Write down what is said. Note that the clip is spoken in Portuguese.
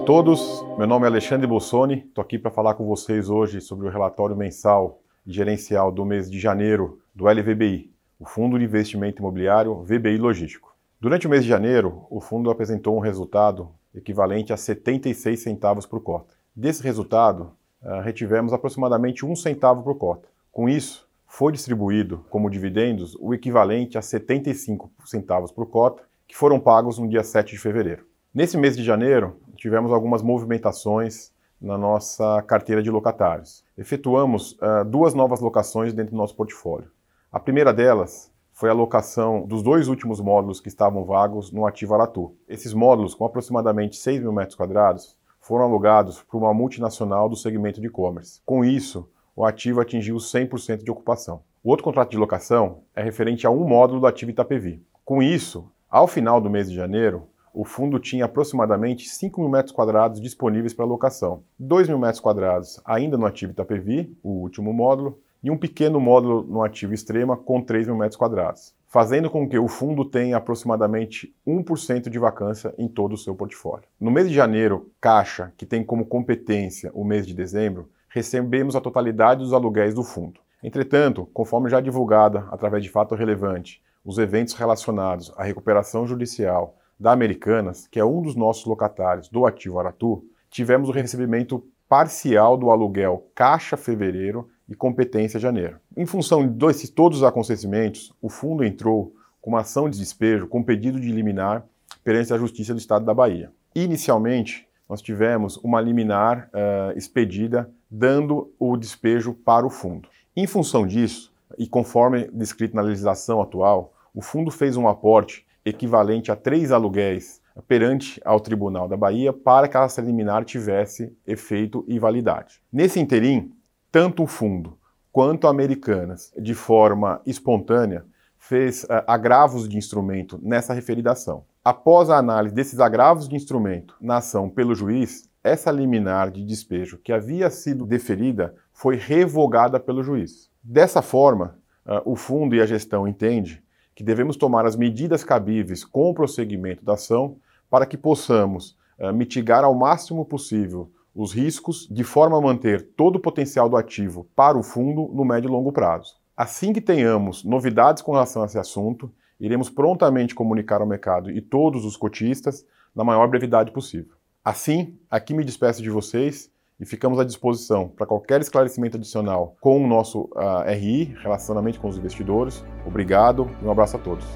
todos, meu nome é Alexandre Bossoni, estou aqui para falar com vocês hoje sobre o relatório mensal e gerencial do mês de janeiro do LVBI, o Fundo de Investimento Imobiliário VBI Logístico. Durante o mês de janeiro, o fundo apresentou um resultado equivalente a 76 centavos por cota. Desse resultado, uh, retivemos aproximadamente um centavo por cota. Com isso, foi distribuído como dividendos o equivalente a 75 centavos por cota, que foram pagos no dia 7 de fevereiro. Nesse mês de janeiro, tivemos algumas movimentações na nossa carteira de locatários. Efetuamos uh, duas novas locações dentro do nosso portfólio. A primeira delas foi a locação dos dois últimos módulos que estavam vagos no ativo Aratu. Esses módulos, com aproximadamente 6 mil metros quadrados, foram alugados por uma multinacional do segmento de e-commerce. Com isso, o ativo atingiu 100% de ocupação. O outro contrato de locação é referente a um módulo do ativo Itapevi. Com isso, ao final do mês de janeiro, o fundo tinha aproximadamente 5 mil metros quadrados disponíveis para locação. 2 mil metros quadrados ainda no ativo Itapevi, o último módulo, e um pequeno módulo no ativo Extrema com 3 mil metros quadrados, fazendo com que o fundo tenha aproximadamente 1% de vacância em todo o seu portfólio. No mês de janeiro, Caixa, que tem como competência o mês de dezembro, recebemos a totalidade dos aluguéis do fundo. Entretanto, conforme já divulgada através de fato relevante, os eventos relacionados à recuperação judicial da Americanas, que é um dos nossos locatários do ativo Aratu, tivemos o recebimento parcial do aluguel Caixa Fevereiro e Competência Janeiro. Em função de todos os acontecimentos, o fundo entrou com uma ação de despejo com pedido de liminar perante a Justiça do Estado da Bahia. Inicialmente, nós tivemos uma liminar uh, expedida dando o despejo para o fundo. Em função disso, e conforme descrito na legislação atual, o fundo fez um aporte equivalente a três aluguéis perante ao Tribunal da Bahia para que essa liminar tivesse efeito e validade. Nesse interim, tanto o fundo quanto a Americanas, de forma espontânea, fez uh, agravos de instrumento nessa referida ação. Após a análise desses agravos de instrumento na ação pelo juiz, essa liminar de despejo que havia sido deferida foi revogada pelo juiz. Dessa forma, uh, o fundo e a gestão entende que devemos tomar as medidas cabíveis com o prosseguimento da ação para que possamos uh, mitigar ao máximo possível os riscos de forma a manter todo o potencial do ativo para o fundo no médio e longo prazo. Assim que tenhamos novidades com relação a esse assunto, iremos prontamente comunicar ao mercado e todos os cotistas na maior brevidade possível. Assim, aqui me despeço de vocês e ficamos à disposição para qualquer esclarecimento adicional com o nosso uh, RI, relacionamento com os investidores. Obrigado e um abraço a todos.